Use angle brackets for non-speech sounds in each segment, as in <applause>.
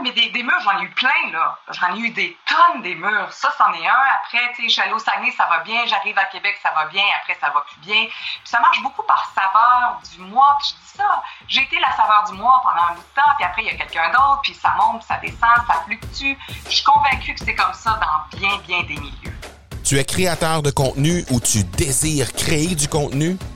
oui, mais des, murs, j'en ai eu plein, là. J'en ai eu des tonnes des murs. Ça, c'en est un. Après, tu sais, je suis allée au Saguenay, ça va bien. J'arrive à Québec, ça va bien. Après, ça va plus bien. Puis ça marche beaucoup par saveur du mois. Puis je dis ça. J'ai été la saveur du mois pendant un bout de temps. Puis après, il y a quelqu'un d'autre. Puis ça monte, ça descend, ça fluctue. Je suis convaincue que c'est comme ça dans bien, bien des milieux. Tu es créateur de contenu ou tu désires créer du contenu?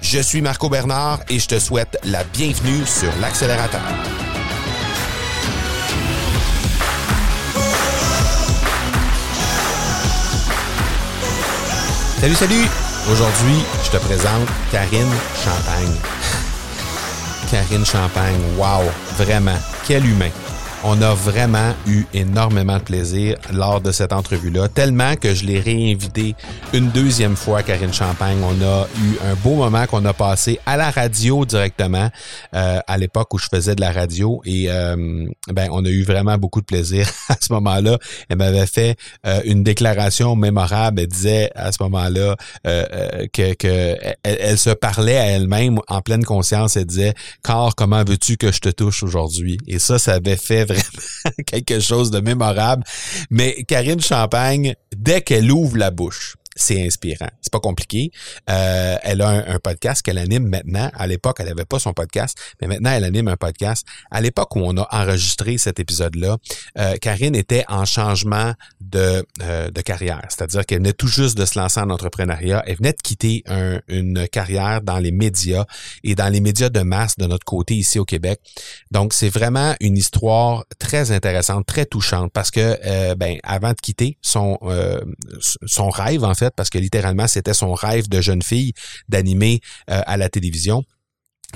Je suis Marco Bernard et je te souhaite la bienvenue sur l'accélérateur. Salut, salut! Aujourd'hui, je te présente Karine Champagne. <laughs> Karine Champagne, wow, vraiment, quel humain. On a vraiment eu énormément de plaisir lors de cette entrevue-là, tellement que je l'ai réinvité une deuxième fois, Karine Champagne. On a eu un beau moment qu'on a passé à la radio directement, euh, à l'époque où je faisais de la radio, et euh, ben on a eu vraiment beaucoup de plaisir <laughs> à ce moment-là. Elle m'avait fait euh, une déclaration mémorable. Elle disait à ce moment-là que, que elle, elle, se parlait à elle-même en pleine conscience. Elle disait, Car, comment veux-tu que je te touche aujourd'hui? Et ça, ça avait fait vraiment <laughs> quelque chose de mémorable. Mais Karine Champagne, dès qu'elle ouvre la bouche, c'est inspirant. C'est pas compliqué. Euh, elle a un, podcast qu'elle anime maintenant. À l'époque, elle avait pas son podcast, mais maintenant, elle anime un podcast. À l'époque où on a enregistré cet épisode-là, euh, Karine était en changement de, euh, de carrière. C'est-à-dire qu'elle venait tout juste de se lancer en entrepreneuriat. Elle venait de quitter un, une carrière dans les médias et dans les médias de masse de notre côté ici au Québec. Donc, c'est vraiment une histoire très intéressante, très touchante parce que, euh, ben, avant de quitter son, euh, son rêve, en fait, parce que littéralement, c'était son rêve de jeune fille d'animer euh, à la télévision.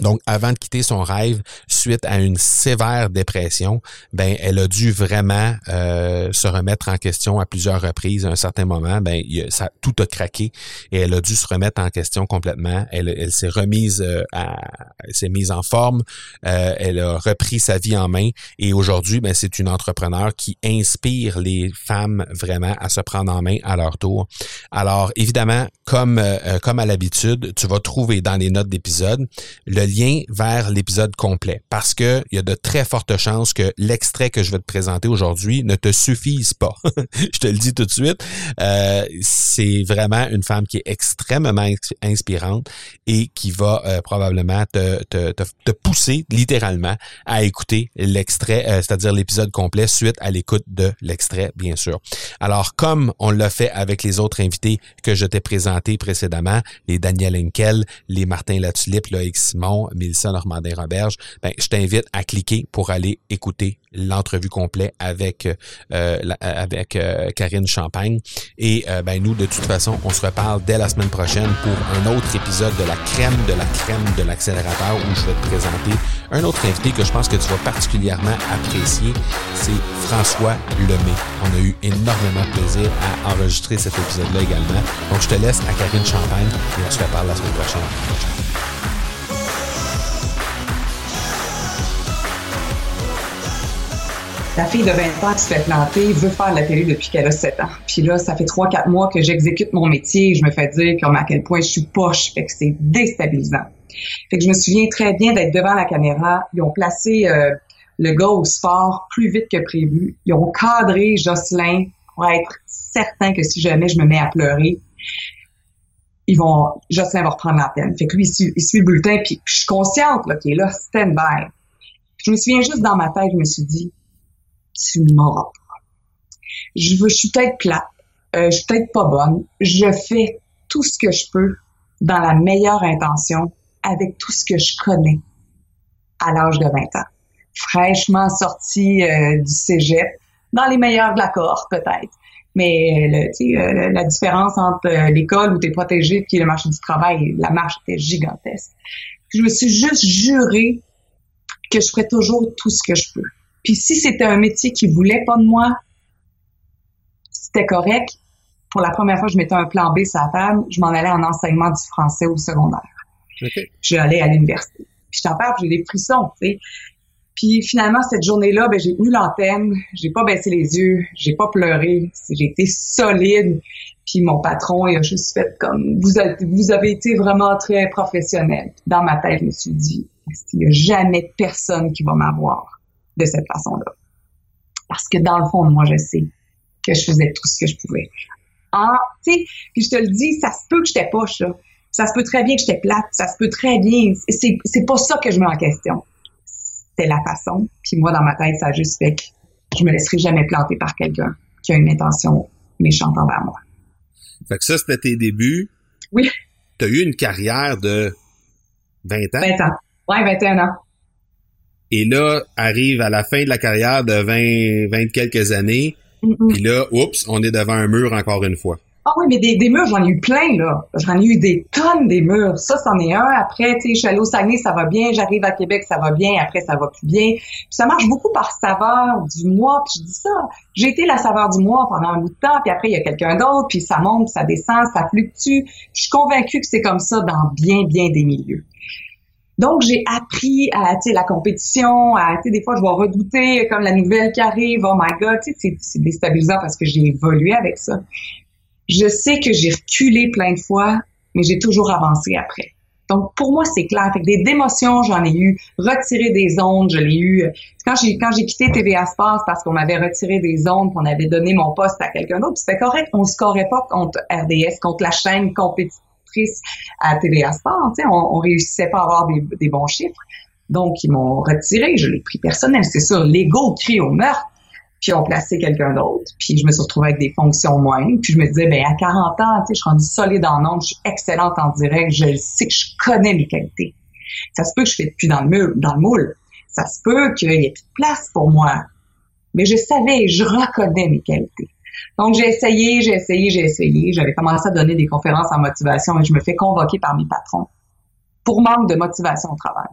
Donc, avant de quitter son rêve, suite à une sévère dépression, ben, elle a dû vraiment euh, se remettre en question à plusieurs reprises. À un certain moment, ben, ça tout a craqué et elle a dû se remettre en question complètement. Elle, elle s'est remise, euh, à, elle s'est mise en forme. Euh, elle a repris sa vie en main et aujourd'hui, ben, c'est une entrepreneur qui inspire les femmes vraiment à se prendre en main à leur tour. Alors, évidemment, comme euh, comme à l'habitude, tu vas trouver dans les notes d'épisode le lien vers l'épisode complet parce que il y a de très fortes chances que l'extrait que je vais te présenter aujourd'hui ne te suffise pas. <laughs> je te le dis tout de suite. Euh, c'est vraiment une femme qui est extrêmement inspirante et qui va euh, probablement te, te, te, te, pousser littéralement à écouter l'extrait, euh, c'est-à-dire l'épisode complet suite à l'écoute de l'extrait, bien sûr. Alors, comme on l'a fait avec les autres invités que je t'ai présentés précédemment, les Daniel Henkel, les Martin Latulippe, Loïc Simon, Mélissa Normandin-Roberge, ben, je t'invite à cliquer pour aller écouter l'entrevue complète avec euh, avec euh, Karine Champagne. Et euh, ben, nous, de toute façon, on se reparle dès la semaine prochaine pour un autre épisode de la crème de la crème de l'accélérateur où je vais te présenter un autre invité que je pense que tu vas particulièrement apprécier. C'est François Lemay. On a eu énormément de plaisir à enregistrer cet épisode-là également. Donc, je te laisse à Karine Champagne et on se reparle la semaine prochaine. La fille de 20 ans qui se fait planter veut faire de la télé depuis qu'elle a 7 ans. Puis là, ça fait 3-4 mois que j'exécute mon métier et je me fais dire comme à quel point je suis poche. Fait que c'est déstabilisant. Fait que je me souviens très bien d'être devant la caméra. Ils ont placé euh, le gars au sport plus vite que prévu. Ils ont cadré Jocelyn pour être certain que si jamais je me mets à pleurer, ils vont, Jocelyn va reprendre la peine. Fait que lui, il suit, il suit le bulletin, puis je suis consciente là, qu'il est là, stand-by. Je me souviens juste dans ma tête, je me suis dit, tu m'auras pas. Je, veux, je suis peut-être plate, euh, je suis peut-être pas bonne. Je fais tout ce que je peux dans la meilleure intention avec tout ce que je connais à l'âge de 20 ans. Fraîchement sorti euh, du cégep, dans les meilleurs de la cohorte peut-être. Mais le, euh, la différence entre euh, l'école où tu es protégé et le marché du travail, la marche était gigantesque. Je me suis juste juré que je ferais toujours tout ce que je peux. Puis si c'était un métier qui voulait pas de moi, c'était correct. Pour la première fois, je mettais un plan B sur la table. Je m'en allais en enseignement du français au secondaire. Okay. Je allais à l'université. Puis je t'en parle, j'ai des frissons, tu sais. Puis finalement, cette journée-là, ben, j'ai eu l'antenne, j'ai pas baissé les yeux, j'ai pas pleuré, j'ai été solide. Puis mon patron, il a juste fait comme, vous avez, vous avez été vraiment très professionnel. Dans ma tête, je me suis dit, il n'y a jamais personne qui va m'avoir de cette façon-là. Parce que dans le fond, moi, je sais que je faisais tout ce que je pouvais. Ah, tu sais, puis je te le dis, ça se peut que j'étais poche, là. Ça se peut très bien que j'étais plate, ça se peut très bien. C'est, c'est pas ça que je mets en question. C'est la façon. Puis moi, dans ma tête, ça a juste fait que je me laisserai jamais planter par quelqu'un qui a une intention méchante envers moi. Fait que ça, c'était tes débuts. Oui. Tu as eu une carrière de 20 ans? 20 ans. Ouais, 21 ans. Et là, arrive à la fin de la carrière de 20, 20 quelques années. Puis là, oups, on est devant un mur encore une fois. Ah oui, mais des, des murs, j'en ai eu plein, là. J'en ai eu des tonnes des murs. Ça, c'en est un. Après, tu sais, je suis allée au Saguenay, ça va bien. J'arrive à Québec, ça va bien. Après, ça va plus bien. Puis ça marche beaucoup par saveur du mois. Puis je dis ça. J'ai été la saveur du mois pendant un bout de temps. Puis après, il y a quelqu'un d'autre. Puis ça monte, ça descend, ça fluctue. Je suis convaincue que c'est comme ça dans bien, bien des milieux. Donc, j'ai appris à, tu sais, la compétition, à, tu sais, des fois, je vais redouter comme la nouvelle qui arrive, oh my God, tu sais, c'est déstabilisant parce que j'ai évolué avec ça je sais que j'ai reculé plein de fois, mais j'ai toujours avancé après. Donc, pour moi, c'est clair. Fait des émotions, j'en ai eu. Retirer des ondes, je l'ai eu. Quand j'ai, quand j'ai quitté TVA Sports parce qu'on m'avait retiré des ondes, qu'on avait donné mon poste à quelqu'un d'autre, c'était correct. On scorait pas contre RDS, contre la chaîne à TVA Sports. On, on réussissait pas à avoir des, bons chiffres. Donc, ils m'ont retiré. Je l'ai pris personnel. C'est sûr, l'ego crie au meurtre puis on plaçait quelqu'un d'autre. Puis je me suis retrouvée avec des fonctions moindres. Puis je me disais, ben à 40 ans, tu sais, je suis rendue solide en nombre, je suis excellente en direct, je sais que je connais mes qualités. Ça se peut que je fais plus dans le moule, dans le moule. Ça se peut qu'il y ait plus de place pour moi. Mais je savais, je reconnais mes qualités. Donc, j'ai essayé, j'ai essayé, j'ai essayé. J'avais commencé à donner des conférences en motivation et je me fais convoquer par mes patrons pour manque de motivation au travail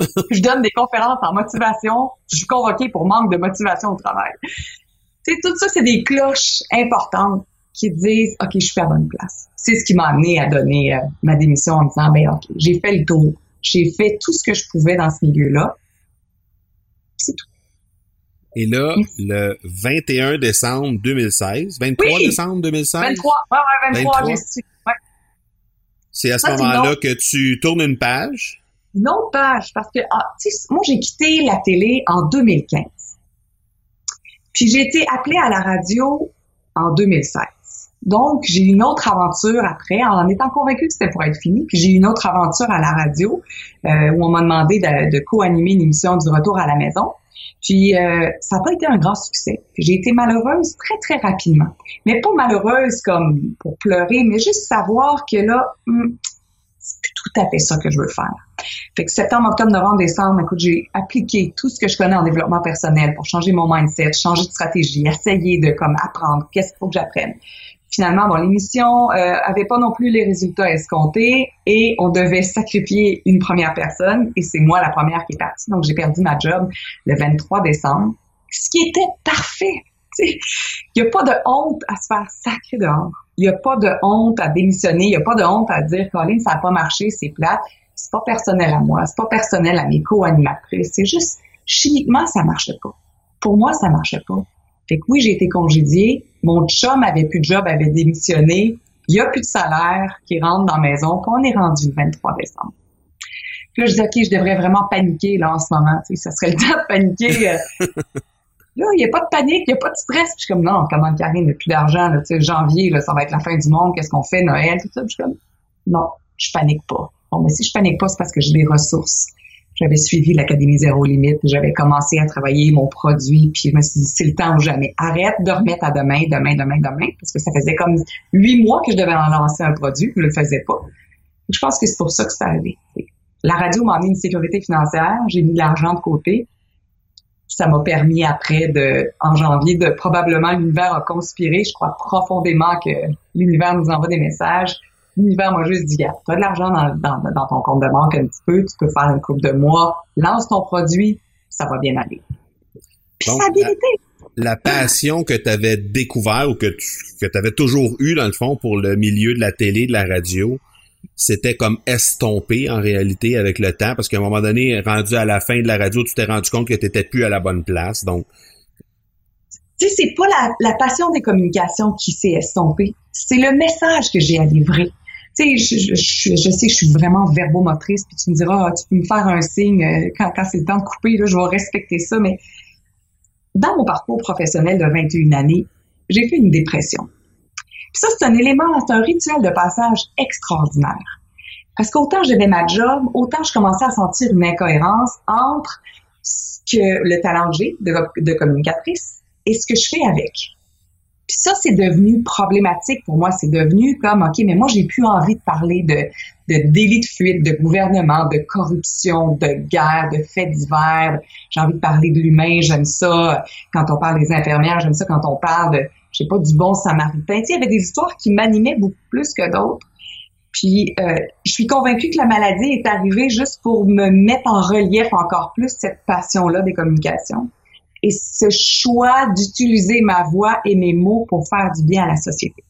<laughs> je donne des conférences en motivation, je suis convoquée pour manque de motivation au travail. Tu tout ça, c'est des cloches importantes qui disent, OK, je suis à bonne place. C'est ce qui m'a amené à donner euh, ma démission en me disant, ben OK, j'ai fait le tour. J'ai fait tout ce que je pouvais dans ce milieu-là. Et là, le 21 décembre 2016, 23 décembre 2016? 23, ouais, ouais, 23, 23. j'ai ouais. C'est à ce moment-là que tu tournes une page? Une autre page parce que ah, moi j'ai quitté la télé en 2015. Puis j'ai été appelée à la radio en 2016. Donc j'ai eu une autre aventure après en étant convaincue que c'était pour être fini. Puis j'ai eu une autre aventure à la radio euh, où on m'a demandé de, de co-animer une émission du retour à la maison. Puis euh, ça n'a pas été un grand succès. J'ai été malheureuse très très rapidement, mais pas malheureuse comme pour pleurer, mais juste savoir que là, hmm, c'est tout à fait ça que je veux faire. Fait que septembre, octobre, novembre, décembre, écoute, j'ai appliqué tout ce que je connais en développement personnel pour changer mon mindset, changer de stratégie, essayer de comme apprendre qu'est-ce qu'il faut que j'apprenne. Finalement, bon, l'émission euh, avait pas non plus les résultats escomptés et on devait sacrifier une première personne et c'est moi la première qui est partie. Donc, j'ai perdu ma job le 23 décembre, ce qui était parfait. <laughs> Il n'y a pas de honte à se faire sacrer dehors. Il n'y a pas de honte à démissionner. Il n'y a pas de honte à dire, Colin, ça n'a pas marché, c'est plate. C'est pas personnel à moi. C'est pas personnel à mes co-animatrices. C'est juste, chimiquement, ça marche pas. Pour moi, ça marchait pas. Fait que oui, j'ai été congédiée. Mon chum avait plus de job, avait démissionné. Il n'y a plus de salaire qui rentre dans la maison. Puis on est rendu le 23 décembre. Puis là, je dis, OK, je devrais vraiment paniquer là en ce moment. Tu sais, ça serait le <laughs> temps de paniquer. Euh. <laughs> Là, il n'y a pas de panique, il n'y a pas de stress. Puis je suis comme, non, comment Karine, il n'y a plus d'argent, là, tu sais, janvier, là, ça va être la fin du monde, qu'est-ce qu'on fait, Noël, tout ça. Puis je suis comme, non, je panique pas. Bon, mais si je panique pas, c'est parce que j'ai des ressources. J'avais suivi l'Académie Zéro Limite, j'avais commencé à travailler mon produit, puis je me suis dit, c'est le temps ou jamais. Arrête de remettre à demain, demain, demain, demain, parce que ça faisait comme huit mois que je devais en lancer un produit, je le faisais pas. Je pense que c'est pour ça que c'est arrivé. La radio m'a amené une sécurité financière, j'ai mis de l'argent de côté, ça m'a permis après de, en janvier, de probablement l'univers a conspiré. Je crois profondément que l'univers nous envoie des messages. L'univers m'a juste dit, tu as de l'argent dans, dans, ton compte de banque un petit peu, tu peux faire une coupe de mois, lance ton produit, ça va bien aller. Puis ça a bien été. la passion que tu avais découvert ou que tu que avais toujours eu dans le fond pour le milieu de la télé, de la radio, c'était comme estompé en réalité avec le temps parce qu'à un moment donné, rendu à la fin de la radio, tu t'es rendu compte que tu n'étais plus à la bonne place. Donc, tu sais, c'est pas la, passion des communications qui s'est estompée, c'est le message que j'ai à livrer. Tu sais, je, je, sais que je suis vraiment verbomotrice, puis tu me diras, ah, tu peux me faire un signe euh, quand, quand c'est le temps de couper, là, je vais respecter ça, mais dans mon parcours professionnel de 21 années, j'ai fait une dépression. Puis ça, c'est un élément, c'est un rituel de passage extraordinaire. Parce qu'autant j'avais ma job, autant je commençais à sentir une incohérence entre ce que le talent que j'ai de, de communicatrice et ce que je fais avec. Puis ça, c'est devenu problématique pour moi. C'est devenu comme, OK, mais moi, j'ai plus envie de parler de, de délit de fuite, de gouvernement, de corruption, de guerre, de faits divers. J'ai envie de parler de l'humain. J'aime ça quand on parle des infirmières. J'aime ça quand on parle de, je sais pas, du bon samaritain. Tu il y avait des histoires qui m'animaient beaucoup plus que d'autres. Puis, euh, je suis convaincue que la maladie est arrivée juste pour me mettre en relief encore plus cette passion-là des communications et ce choix d'utiliser ma voix et mes mots pour faire du bien à la société.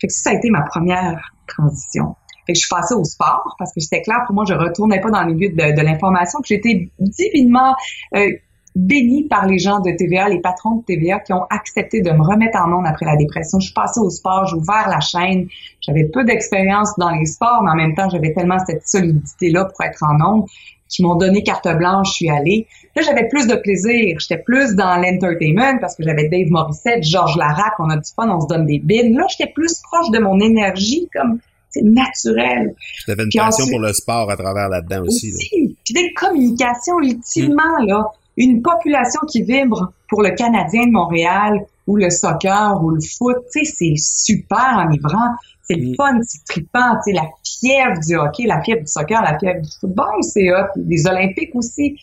Fait que ça, a été ma première transition. Fait que je suis passée au sport parce que c'était clair pour moi, je retournais pas dans le milieu de, de l'information. J'étais divinement euh, bénie par les gens de TVA, les patrons de TVA qui ont accepté de me remettre en monde après la dépression. Je suis passée au sport, j'ai ouvert la chaîne. J'avais peu d'expérience dans les sports, mais en même temps, j'avais tellement cette solidité-là pour être en monde qui m'ont donné carte blanche, je suis allée. Là, j'avais plus de plaisir. J'étais plus dans l'entertainment parce que j'avais Dave Morissette, Georges Larac, on a du fun, on se donne des bines. Là, j'étais plus proche de mon énergie, comme c'est naturel. Tu avais une passion pour le sport à travers là-dedans aussi. aussi. Puis des communications, ultimement, là, une population qui vibre pour le Canadien de Montréal ou le soccer ou le foot, tu sais, c'est super enivrant c'est le fun, c'est trippant, tu sais, la fièvre du hockey, la fièvre du soccer, la fièvre du football, c'est hot, les Olympiques aussi.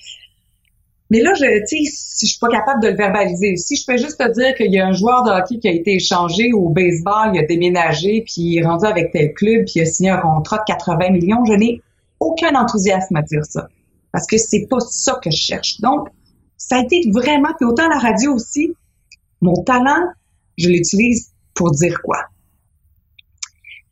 Mais là, je, tu sais, je suis pas capable de le verbaliser. Si je peux juste te dire qu'il y a un joueur de hockey qui a été échangé au baseball, il a déménagé, puis il est rendu avec tel club, puis il a signé un contrat de 80 millions, je n'ai aucun enthousiasme à dire ça. Parce que c'est pas ça que je cherche. Donc, ça a été vraiment, puis autant la radio aussi, mon talent, je l'utilise pour dire quoi?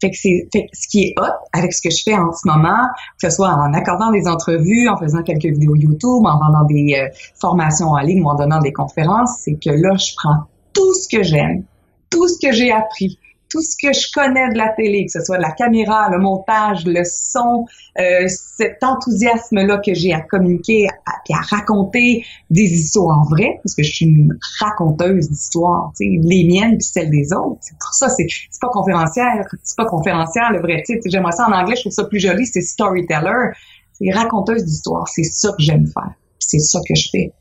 Fait que c'est ce qui est hot avec ce que je fais en ce moment, que ce soit en accordant des entrevues, en faisant quelques vidéos YouTube, en vendant des euh, formations en ligne ou en donnant des conférences, c'est que là, je prends tout ce que j'aime, tout ce que j'ai appris, tout ce que je connais de la télé, que ce soit la caméra, le montage, le son, euh, cet enthousiasme-là que j'ai à communiquer et à raconter des histoires vraies, parce que je suis une raconteuse d'histoires, les miennes puis celles des autres. C'est pour ça, c'est pas conférencière, c'est pas conférencière le vrai titre. J'aimerais ça en anglais, je trouve ça plus joli, c'est storyteller. C'est raconteuse d'histoires, c'est ça que j'aime faire. C'est ça que je fais.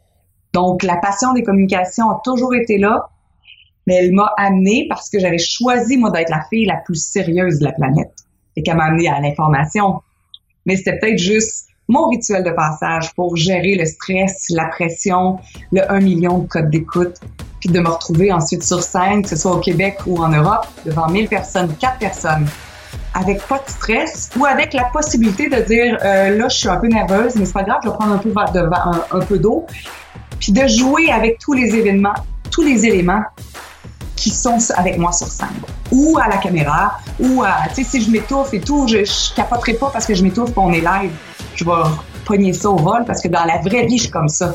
Donc, la passion des communications a toujours été là elle m'a amené parce que j'avais choisi, moi, d'être la fille la plus sérieuse de la planète et qu'elle m'a amené à l'information. Mais c'était peut-être juste mon rituel de passage pour gérer le stress, la pression, le 1 million de codes d'écoute, puis de me retrouver ensuite sur scène, que ce soit au Québec ou en Europe, devant 1000 personnes, 4 personnes, avec pas de stress ou avec la possibilité de dire euh, là, je suis un peu nerveuse, mais c'est pas grave, je vais prendre un peu d'eau, puis de jouer avec tous les événements, tous les éléments qui sont avec moi sur scène ou à la caméra ou à, tu sais, si je m'étouffe et tout, je, je capoterai pas parce que je m'étouffe on est live. Je vais pogner ça au vol parce que dans la vraie vie, je suis comme ça.